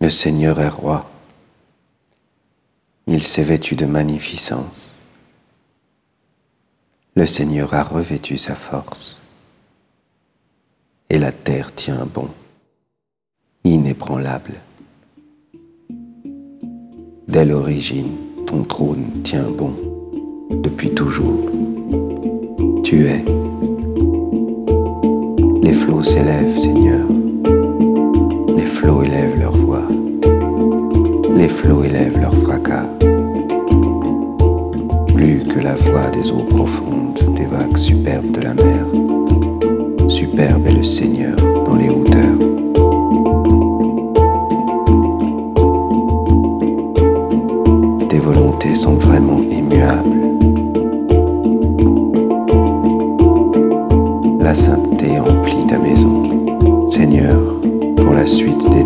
Le Seigneur est roi. Il s'est vêtu de magnificence. Le Seigneur a revêtu sa force. Et la terre tient bon, inébranlable. Dès l'origine, ton trône tient bon, depuis toujours. Tu es. Les flots s'élèvent, Seigneur. Les flots élèvent leur flots élèvent leur fracas. Plus que la voix des eaux profondes, des vagues superbes de la mer. Superbe est le Seigneur dans les hauteurs. Tes volontés sont vraiment immuables. La sainteté emplit ta maison. Seigneur, pour la suite des